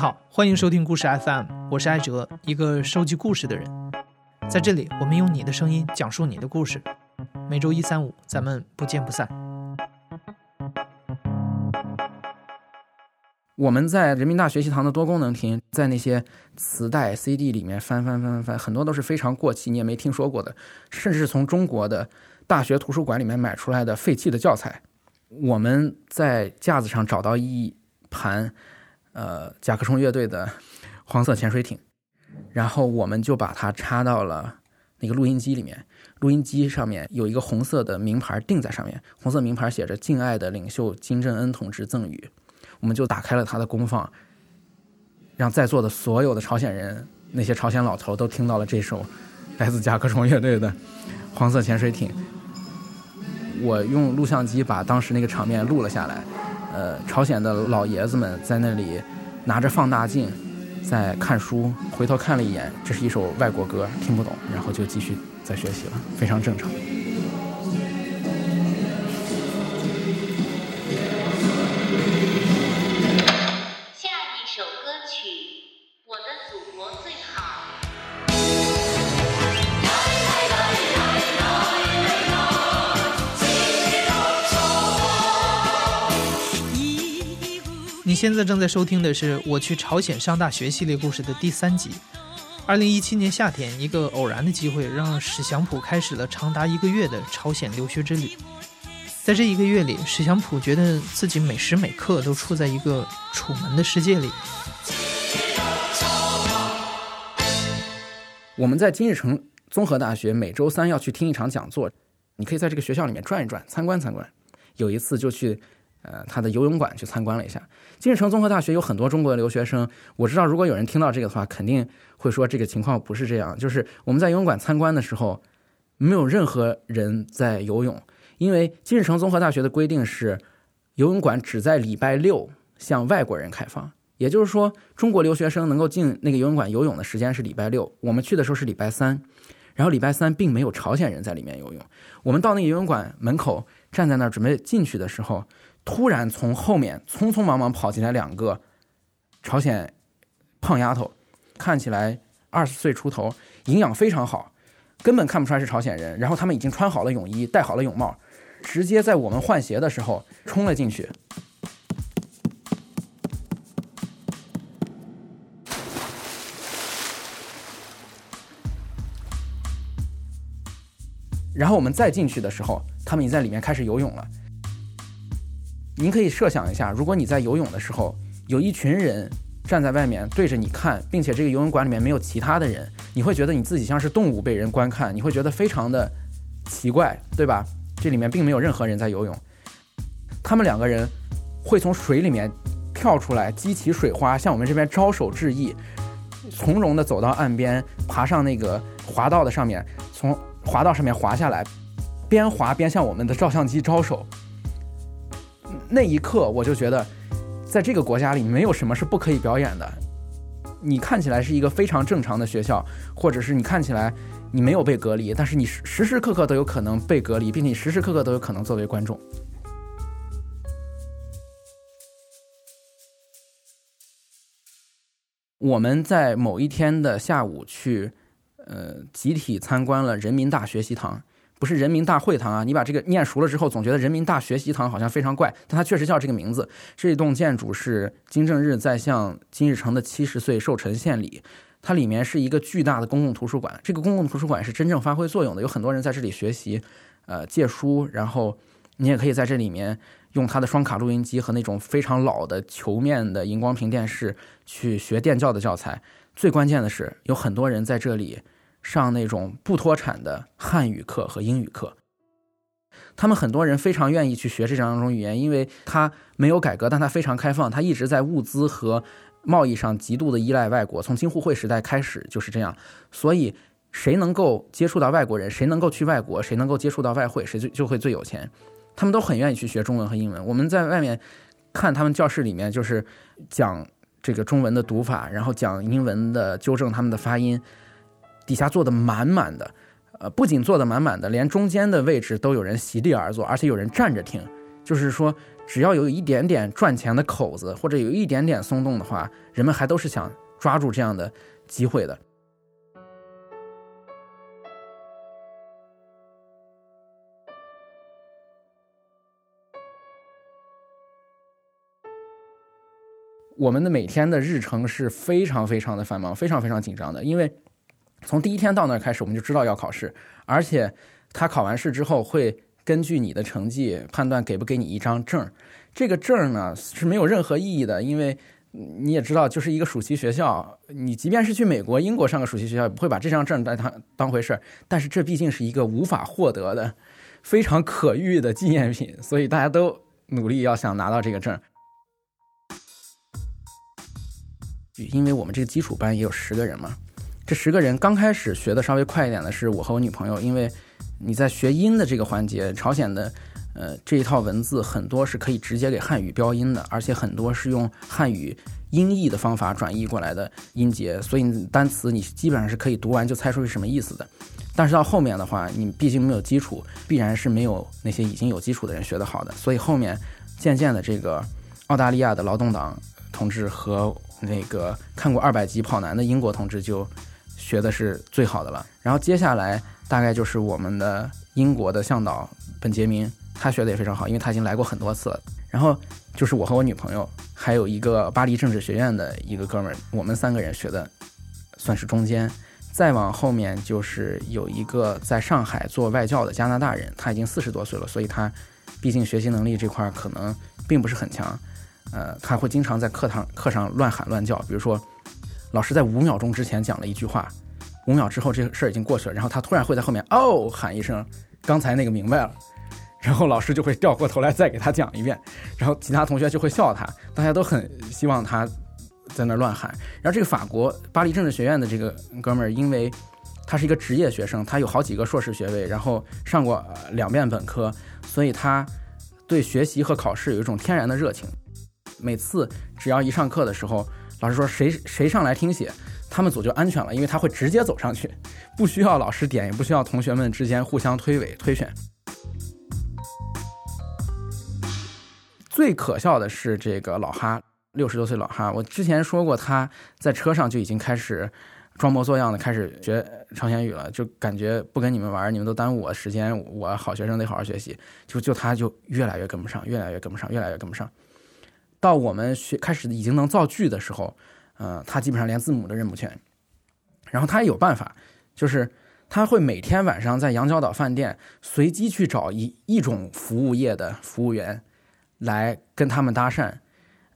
好，欢迎收听故事 FM，我是艾哲，一个收集故事的人。在这里，我们用你的声音讲述你的故事。每周一、三、五，咱们不见不散。我们在人民大学习堂的多功能厅，在那些磁带、CD 里面翻翻翻翻翻，很多都是非常过气，你也没听说过的，甚至是从中国的大学图书馆里面买出来的废弃的教材。我们在架子上找到一盘，呃，甲壳虫乐队的黄色潜水艇，然后我们就把它插到了那个录音机里面。录音机上面有一个红色的名牌钉在上面，红色名牌写着“敬爱的领袖金正恩同志赠予”。我们就打开了他的功放，让在座的所有的朝鲜人，那些朝鲜老头都听到了这首来自甲壳虫乐队的《黄色潜水艇》。我用录像机把当时那个场面录了下来。呃，朝鲜的老爷子们在那里拿着放大镜在看书，回头看了一眼，这是一首外国歌，听不懂，然后就继续在学习了，非常正常。下一首歌曲《我的祖国最好》。现在正在收听的是《我去朝鲜上大学》系列故事的第三集。二零一七年夏天，一个偶然的机会让史祥普开始了长达一个月的朝鲜留学之旅。在这一个月里，史祥普觉得自己每时每刻都处在一个楚门的世界里。我们在金日成综合大学每周三要去听一场讲座，你可以在这个学校里面转一转，参观参观。有一次就去，呃，他的游泳馆去参观了一下。金日成综合大学有很多中国的留学生，我知道如果有人听到这个的话，肯定会说这个情况不是这样。就是我们在游泳馆参观的时候，没有任何人在游泳，因为金日成综合大学的规定是，游泳馆只在礼拜六向外国人开放。也就是说，中国留学生能够进那个游泳馆游泳的时间是礼拜六，我们去的时候是礼拜三，然后礼拜三并没有朝鲜人在里面游泳。我们到那个游泳馆门口站在那儿准备进去的时候，突然从后面匆匆忙忙跑进来两个朝鲜胖丫头，看起来二十岁出头，营养非常好，根本看不出来是朝鲜人。然后他们已经穿好了泳衣，戴好了泳帽，直接在我们换鞋的时候冲了进去。然后我们再进去的时候，他们已经在里面开始游泳了。您可以设想一下，如果你在游泳的时候，有一群人站在外面对着你看，并且这个游泳馆里面没有其他的人，你会觉得你自己像是动物被人观看，你会觉得非常的奇怪，对吧？这里面并没有任何人在游泳，他们两个人会从水里面跳出来，激起水花，向我们这边招手致意，从容的走到岸边，爬上那个滑道的上面，从滑道上面滑下来，边滑边向我们的照相机招手。那一刻，我就觉得，在这个国家里，没有什么是不可以表演的。你看起来是一个非常正常的学校，或者是你看起来你没有被隔离，但是你时时刻刻都有可能被隔离，并且时时刻刻都有可能作为观众。我们在某一天的下午去。呃，集体参观了人民大学习堂，不是人民大会堂啊！你把这个念熟了之后，总觉得人民大学习堂好像非常怪，但它确实叫这个名字。这栋建筑是金正日在向金日成的七十岁寿辰献礼，它里面是一个巨大的公共图书馆。这个公共图书馆是真正发挥作用的，有很多人在这里学习，呃，借书，然后你也可以在这里面用它的双卡录音机和那种非常老的球面的荧光屏电视去学电教的教材。最关键的是，有很多人在这里。上那种不脱产的汉语课和英语课，他们很多人非常愿意去学这两种语言，因为它没有改革，但它非常开放，它一直在物资和贸易上极度的依赖外国，从京沪会时代开始就是这样。所以，谁能够接触到外国人，谁能够去外国，谁能够接触到外汇，谁就就会最有钱。他们都很愿意去学中文和英文。我们在外面看他们教室里面，就是讲这个中文的读法，然后讲英文的纠正他们的发音。底下坐的满满的，呃，不仅坐的满满的，连中间的位置都有人席地而坐，而且有人站着听，就是说，只要有一点点赚钱的口子，或者有一点点松动的话，人们还都是想抓住这样的机会的。我们的每天的日程是非常非常的繁忙，非常非常紧张的，因为从第一天到那儿开始，我们就知道要考试，而且他考完试之后会根据你的成绩判断给不给你一张证。这个证呢是没有任何意义的，因为你也知道，就是一个暑期学校，你即便是去美国、英国上个暑期学校，也不会把这张证当当当回事儿。但是这毕竟是一个无法获得的、非常可遇的纪念品，所以大家都努力要想拿到这个证。因为我们这个基础班也有十个人嘛，这十个人刚开始学的稍微快一点的是我和我女朋友，因为你在学音的这个环节，朝鲜的呃这一套文字很多是可以直接给汉语标音的，而且很多是用汉语音译的方法转译过来的音节，所以单词你基本上是可以读完就猜出是什么意思的。但是到后面的话，你毕竟没有基础，必然是没有那些已经有基础的人学得好的，所以后面渐渐的这个澳大利亚的劳动党同志和那个看过二百集跑男的英国同志就学的是最好的了，然后接下来大概就是我们的英国的向导本杰明，他学的也非常好，因为他已经来过很多次了。然后就是我和我女朋友，还有一个巴黎政治学院的一个哥们儿，我们三个人学的算是中间。再往后面就是有一个在上海做外教的加拿大人，他已经四十多岁了，所以他毕竟学习能力这块可能并不是很强。呃，他会经常在课堂课上乱喊乱叫，比如说，老师在五秒钟之前讲了一句话，五秒之后这个事儿已经过去了，然后他突然会在后面哦喊一声，刚才那个明白了，然后老师就会掉过头来再给他讲一遍，然后其他同学就会笑他，大家都很希望他在那乱喊。然后这个法国巴黎政治学院的这个哥们儿，因为他是一个职业学生，他有好几个硕士学位，然后上过两遍本科，所以他对学习和考试有一种天然的热情。每次只要一上课的时候，老师说谁谁上来听写，他们组就安全了，因为他会直接走上去，不需要老师点，也不需要同学们之间互相推诿推选。最可笑的是这个老哈，六十多岁老哈，我之前说过他在车上就已经开始装模作样的开始学朝鲜语了，就感觉不跟你们玩，你们都耽误我时间，我好学生得好好学习，就就他就越来越跟不上，越来越跟不上，越来越跟不上。到我们学开始已经能造句的时候，呃，他基本上连字母都认不全。然后他也有办法，就是他会每天晚上在羊角岛饭店随机去找一一种服务业的服务员，来跟他们搭讪，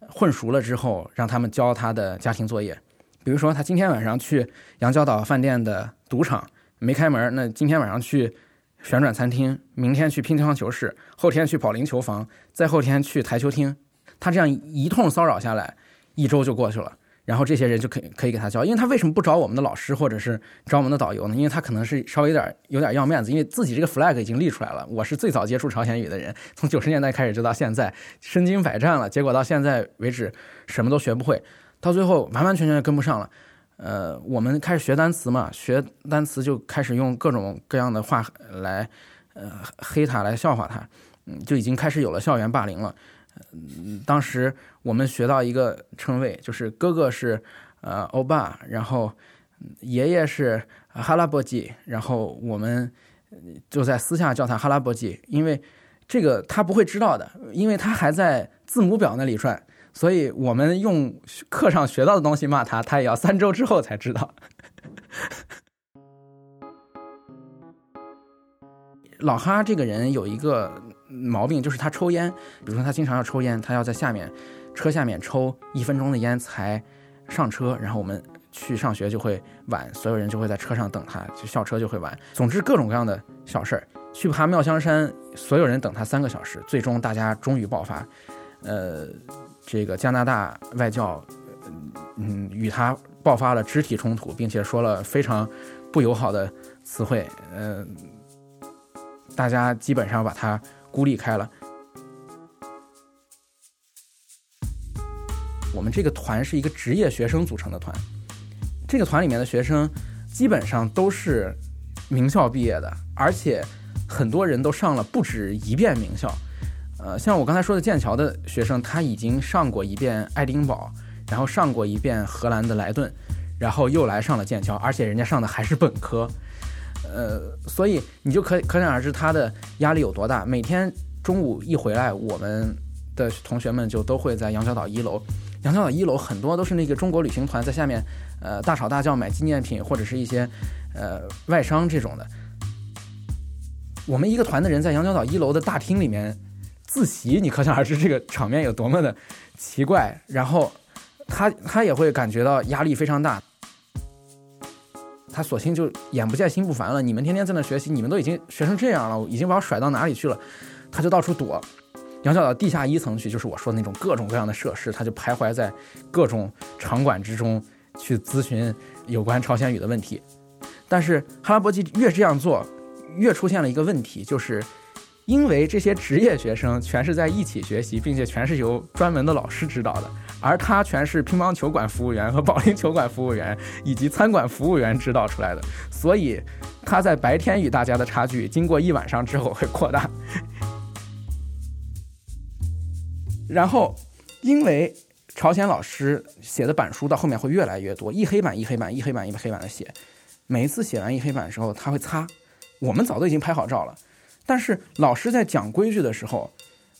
混熟了之后让他们教他的家庭作业。比如说他今天晚上去羊角岛饭店的赌场没开门，那今天晚上去旋转餐厅，明天去乒乓球室，后天去保龄球房，再后天去台球厅。他这样一通骚扰下来，一周就过去了，然后这些人就可以可以给他教，因为他为什么不找我们的老师或者是找我们的导游呢？因为他可能是稍微有点有点要面子，因为自己这个 flag 已经立出来了。我是最早接触朝鲜语的人，从九十年代开始就到现在，身经百战了。结果到现在为止什么都学不会，到最后完完全全跟不上了。呃，我们开始学单词嘛，学单词就开始用各种各样的话来呃黑他，来笑话他，嗯，就已经开始有了校园霸凌了。嗯，当时我们学到一个称谓，就是哥哥是呃欧巴，然后爷爷是哈拉波基，然后我们就在私下叫他哈拉波基，因为这个他不会知道的，因为他还在字母表那里转，所以我们用课上学到的东西骂他，他也要三周之后才知道。老哈这个人有一个。毛病就是他抽烟，比如说他经常要抽烟，他要在下面车下面抽一分钟的烟才上车，然后我们去上学就会晚，所有人就会在车上等他，就校车就会晚。总之各种各样的小事儿，去爬妙香山，所有人等他三个小时，最终大家终于爆发。呃，这个加拿大外教，嗯，与他爆发了肢体冲突，并且说了非常不友好的词汇，呃，大家基本上把他。孤立开了。我们这个团是一个职业学生组成的团，这个团里面的学生基本上都是名校毕业的，而且很多人都上了不止一遍名校。呃，像我刚才说的剑桥的学生，他已经上过一遍爱丁堡，然后上过一遍荷兰的莱顿，然后又来上了剑桥，而且人家上的还是本科。呃，所以你就可可想而知他的压力有多大。每天中午一回来，我们的同学们就都会在羊角岛一楼。羊角岛一楼很多都是那个中国旅行团在下面，呃，大吵大叫买纪念品或者是一些呃外商这种的。我们一个团的人在羊角岛一楼的大厅里面自习，你可想而知这个场面有多么的奇怪。然后他他也会感觉到压力非常大。他索性就眼不见心不烦了。你们天天在那学习，你们都已经学成这样了，已经把我甩到哪里去了？他就到处躲，杨角到地下一层去，就是我说的那种各种各样的设施，他就徘徊在各种场馆之中去咨询有关朝鲜语的问题。但是哈拉伯基越这样做，越出现了一个问题，就是因为这些职业学生全是在一起学习，并且全是由专门的老师指导的。而他全是乒乓球馆服务员和保龄球馆服务员以及餐馆服务员指导出来的，所以他在白天与大家的差距，经过一晚上之后会扩大。然后，因为朝鲜老师写的板书到后面会越来越多，一黑板一黑板一黑板一黑板的写，每一次写完一黑板的时候他会擦，我们早都已经拍好照了，但是老师在讲规矩的时候，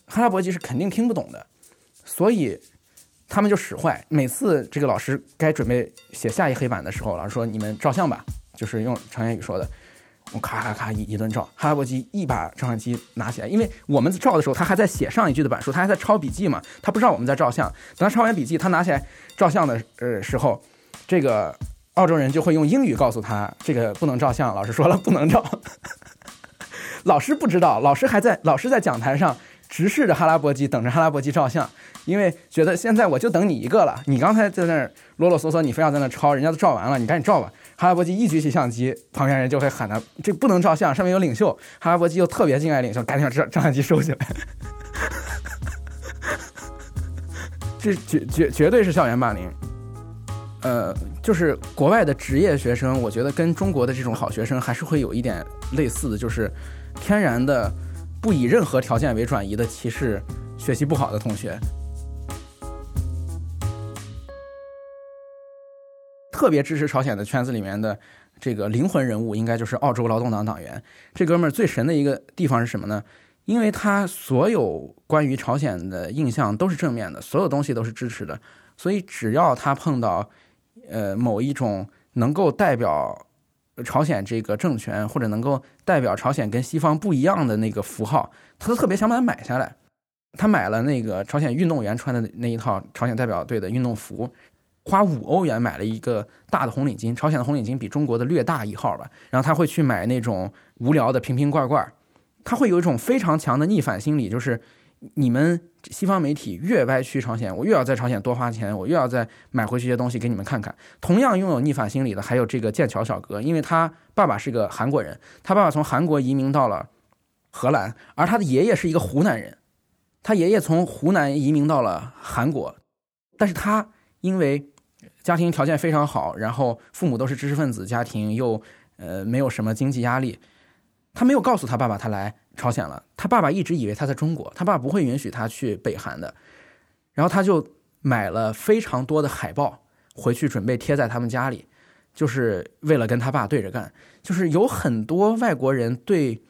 哈拉伯吉是肯定听不懂的，所以。他们就使坏，每次这个老师该准备写下一黑板的时候，老师说：“你们照相吧。”就是用常言语说的。我咔咔咔一一顿照，哈拉伯吉一把照相机拿起来，因为我们照的时候，他还在写上一句的板书，他还在抄笔记嘛，他不知道我们在照相。等他抄完笔记，他拿起来照相的呃时候，这个澳洲人就会用英语告诉他：“这个不能照相。”老师说了不能照。老师不知道，老师还在老师在讲台上直视着哈拉伯基，等着哈拉伯基照相。因为觉得现在我就等你一个了，你刚才在那儿啰啰嗦嗦，你非要在那抄，人家都照完了，你赶紧照吧。哈拉伯基一举起相机，旁边人就会喊他：“这不能照相，上面有领袖。”哈拉伯基又特别敬爱领袖，赶紧把照照相机收起来。这绝绝绝对是校园霸凌。呃，就是国外的职业学生，我觉得跟中国的这种好学生还是会有一点类似的，就是天然的不以任何条件为转移的歧视学习不好的同学。特别支持朝鲜的圈子里面的这个灵魂人物，应该就是澳洲劳动党党员。这哥们儿最神的一个地方是什么呢？因为他所有关于朝鲜的印象都是正面的，所有东西都是支持的，所以只要他碰到呃某一种能够代表朝鲜这个政权，或者能够代表朝鲜跟西方不一样的那个符号，他都特别想把它买下来。他买了那个朝鲜运动员穿的那一套朝鲜代表队的运动服。花五欧元买了一个大的红领巾，朝鲜的红领巾比中国的略大一号吧。然后他会去买那种无聊的瓶瓶罐罐，他会有一种非常强的逆反心理，就是你们西方媒体越歪曲朝鲜，我越要在朝鲜多花钱，我越要再买回去一些东西给你们看看。同样拥有逆反心理的还有这个剑桥小哥，因为他爸爸是个韩国人，他爸爸从韩国移民到了荷兰，而他的爷爷是一个湖南人，他爷爷从湖南移民到了韩国，但是他因为家庭条件非常好，然后父母都是知识分子家庭，又呃没有什么经济压力。他没有告诉他爸爸他来朝鲜了，他爸爸一直以为他在中国，他爸不会允许他去北韩的。然后他就买了非常多的海报回去准备贴在他们家里，就是为了跟他爸对着干。就是有很多外国人对。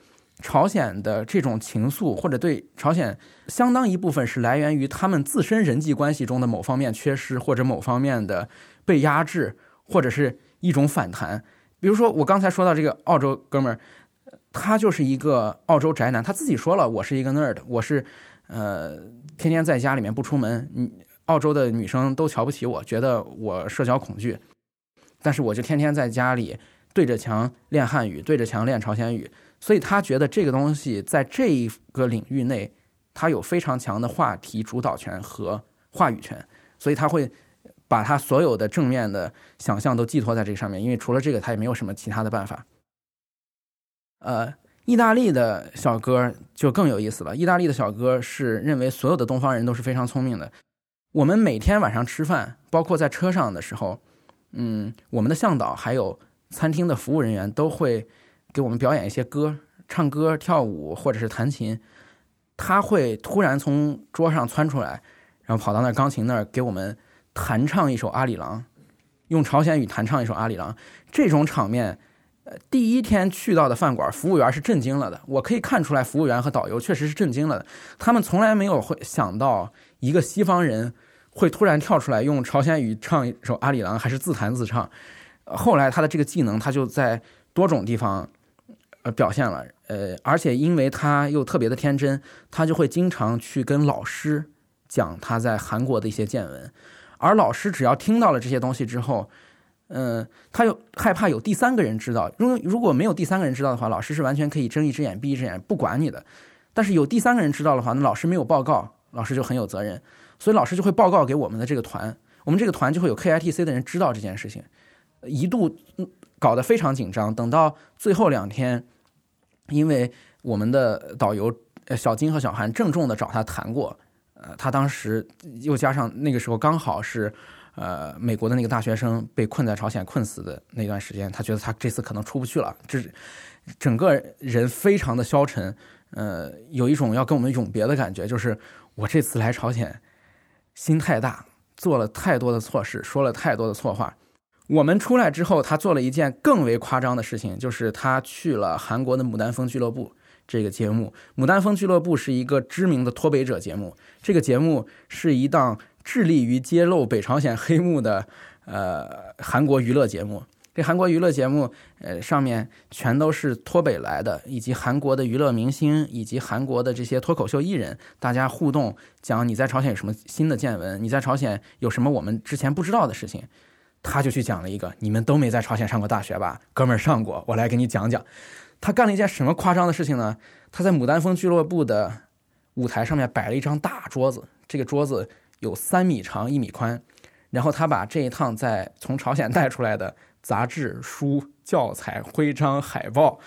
朝鲜的这种情愫，或者对朝鲜相当一部分是来源于他们自身人际关系中的某方面缺失，或者某方面的被压制，或者是一种反弹。比如说，我刚才说到这个澳洲哥们儿，他就是一个澳洲宅男，他自己说了，我是一个 nerd，我是呃天天在家里面不出门，嗯，澳洲的女生都瞧不起我，觉得我社交恐惧，但是我就天天在家里对着墙练汉语，对着墙练朝鲜语。所以他觉得这个东西在这一个领域内，他有非常强的话题主导权和话语权，所以他会把他所有的正面的想象都寄托在这个上面，因为除了这个，他也没有什么其他的办法。呃，意大利的小哥就更有意思了。意大利的小哥是认为所有的东方人都是非常聪明的。我们每天晚上吃饭，包括在车上的时候，嗯，我们的向导还有餐厅的服务人员都会。给我们表演一些歌，唱歌、跳舞或者是弹琴。他会突然从桌上窜出来，然后跑到那钢琴那儿给我们弹唱一首《阿里郎》，用朝鲜语弹唱一首《阿里郎》。这种场面，呃，第一天去到的饭馆，服务员是震惊了的。我可以看出来，服务员和导游确实是震惊了的。他们从来没有会想到一个西方人会突然跳出来用朝鲜语唱一首《阿里郎》，还是自弹自唱。后来他的这个技能，他就在多种地方呃表现了。呃，而且因为他又特别的天真，他就会经常去跟老师讲他在韩国的一些见闻，而老师只要听到了这些东西之后，嗯，他又害怕有第三个人知道。如果如果没有第三个人知道的话，老师是完全可以睁一只眼闭一只眼不管你的。但是有第三个人知道的话，那老师没有报告，老师就很有责任，所以老师就会报告给我们的这个团，我们这个团就会有 KITC 的人知道这件事情，一度搞得非常紧张。等到最后两天。因为我们的导游小金和小韩郑重的找他谈过，呃，他当时又加上那个时候刚好是，呃，美国的那个大学生被困在朝鲜困死的那段时间，他觉得他这次可能出不去了，这整个人非常的消沉，呃，有一种要跟我们永别的感觉，就是我这次来朝鲜心太大，做了太多的错事，说了太多的错话。我们出来之后，他做了一件更为夸张的事情，就是他去了韩国的牡丹峰俱乐部这个节目。牡丹峰俱乐部是一个知名的脱北者节目，这个节目是一档致力于揭露北朝鲜黑幕的呃韩国娱乐节目。这韩国娱乐节目，呃，上面全都是脱北来的，以及韩国的娱乐明星，以及韩国的这些脱口秀艺人，大家互动讲你在朝鲜有什么新的见闻，你在朝鲜有什么我们之前不知道的事情。他就去讲了一个，你们都没在朝鲜上过大学吧？哥们儿上过，我来给你讲讲。他干了一件什么夸张的事情呢？他在牡丹峰俱乐部的舞台上面摆了一张大桌子，这个桌子有三米长、一米宽。然后他把这一趟在从朝鲜带出来的杂志、书、教材、徽章、海报、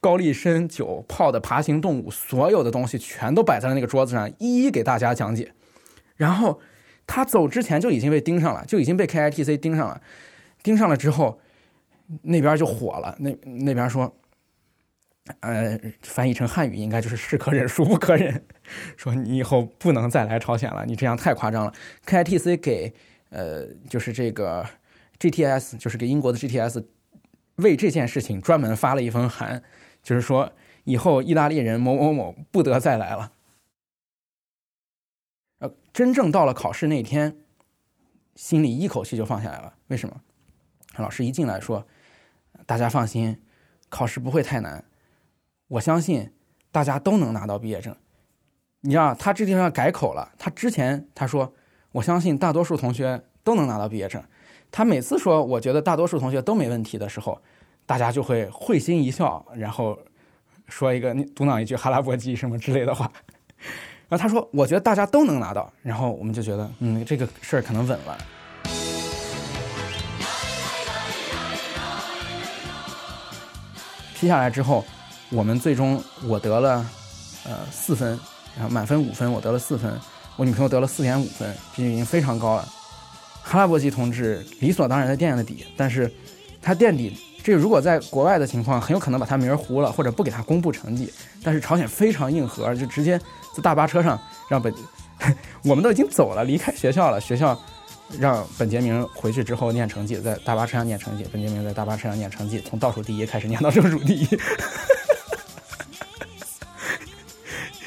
高丽参酒泡的爬行动物，所有的东西全都摆在了那个桌子上，一一给大家讲解。然后。他走之前就已经被盯上了，就已经被 KITC 盯上了，盯上了之后，那边就火了。那那边说，呃，翻译成汉语应该就是“是可忍，孰不可忍”，说你以后不能再来朝鲜了，你这样太夸张了。KITC 给呃，就是这个 GTS，就是给英国的 GTS，为这件事情专门发了一封函，就是说以后意大利人某某某不得再来了。呃，真正到了考试那天，心里一口气就放下来了。为什么？老师一进来说：“大家放心，考试不会太难，我相信大家都能拿到毕业证。”你知道，他这地方改口了。他之前他说：“我相信大多数同学都能拿到毕业证。”他每次说“我觉得大多数同学都没问题”的时候，大家就会会心一笑，然后说一个嘟囔一句“哈拉伯鸡”什么之类的话。然后他说：“我觉得大家都能拿到。”然后我们就觉得，嗯，这个事儿可能稳了。批下来之后，我们最终我得了呃四分，然后满分五分，我得了四分，我女朋友得了四点五分，这就已经非常高了。哈拉伯吉同志理所当然的垫了底，但是他垫底，这如果在国外的情况，很有可能把他名儿糊了，或者不给他公布成绩。但是朝鲜非常硬核，就直接。在大巴车上，让本 我们都已经走了，离开学校了。学校让本杰明回去之后念成绩，在大巴车上念成绩。本杰明在大巴车上念成绩，从倒数第一开始念到正数第一。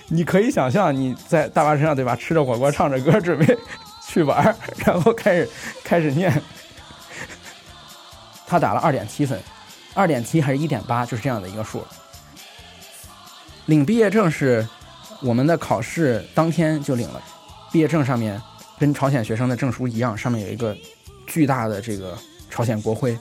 你可以想象你在大巴车上对吧？吃着火锅，唱着歌，准备去玩，然后开始开始念。他打了二点七分，二点七还是一点八，就是这样的一个数。领毕业证是。我们的考试当天就领了毕业证，上面跟朝鲜学生的证书一样，上面有一个巨大的这个朝鲜国徽。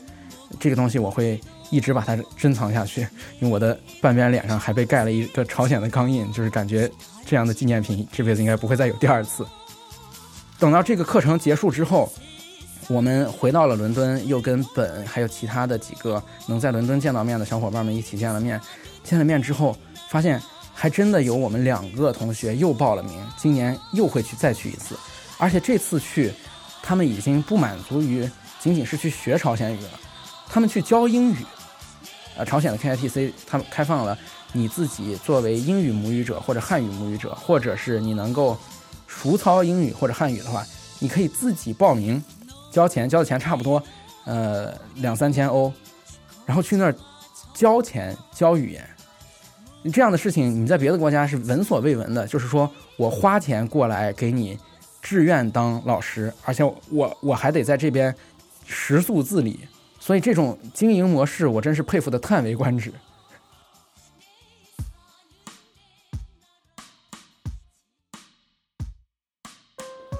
这个东西我会一直把它珍藏下去，因为我的半边脸上还被盖了一个朝鲜的钢印，就是感觉这样的纪念品这辈子应该不会再有第二次。等到这个课程结束之后，我们回到了伦敦，又跟本还有其他的几个能在伦敦见到面的小伙伴们一起见了面。见了面之后，发现。还真的有我们两个同学又报了名，今年又会去再去一次，而且这次去，他们已经不满足于仅仅是去学朝鲜语了，他们去教英语。呃，朝鲜的 KITC 他们开放了你自己作为英语母语者或者汉语母语者，或者是你能够熟操英语或者汉语的话，你可以自己报名，交钱，交的钱差不多呃两三千欧，然后去那儿交钱教语言。这样的事情你在别的国家是闻所未闻的，就是说我花钱过来给你志愿当老师，而且我我还得在这边食宿自理。所以这种经营模式，我真是佩服的叹为观止。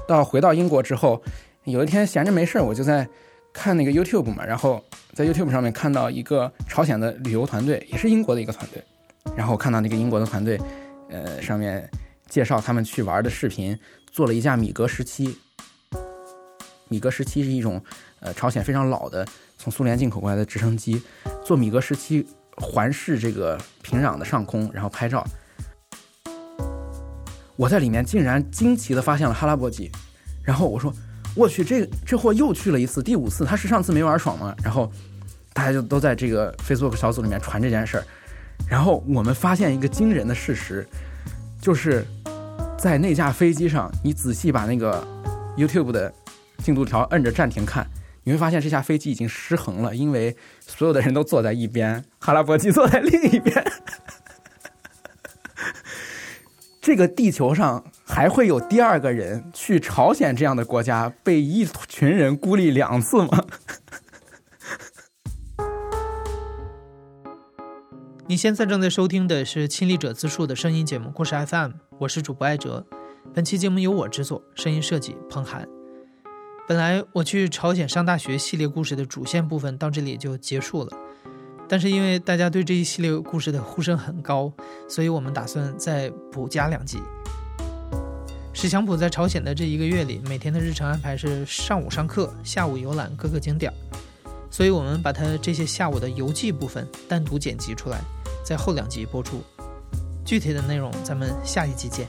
到回到英国之后，有一天闲着没事儿我就在看那个 YouTube 嘛，然后在 YouTube 上面看到一个朝鲜的旅游团队，也是英国的一个团队，然后看到那个英国的团队，呃，上面介绍他们去玩的视频，做了一架米格十七。米格十七是一种呃朝鲜非常老的。从苏联进口过来的直升机，坐米格十七环视这个平壤的上空，然后拍照。我在里面竟然惊奇的发现了哈拉伯机，然后我说：“我去，这这货又去了一次，第五次，他是上次没玩爽吗？”然后大家就都在这个 Facebook 小组里面传这件事儿。然后我们发现一个惊人的事实，就是在那架飞机上，你仔细把那个 YouTube 的进度条摁着暂停看。你会发现这架飞机已经失衡了，因为所有的人都坐在一边，哈拉伯机坐在另一边。这个地球上还会有第二个人去朝鲜这样的国家被一群人孤立两次吗？你现在正在收听的是亲历者自述的声音节目《故事 FM》，我是主播艾哲。本期节目由我制作，声音设计彭涵。本来我去朝鲜上大学系列故事的主线部分到这里就结束了，但是因为大家对这一系列故事的呼声很高，所以我们打算再补加两集。史强普在朝鲜的这一个月里，每天的日程安排是上午上课，下午游览各个景点，所以我们把他这些下午的游记部分单独剪辑出来，在后两集播出。具体的内容咱们下一集见。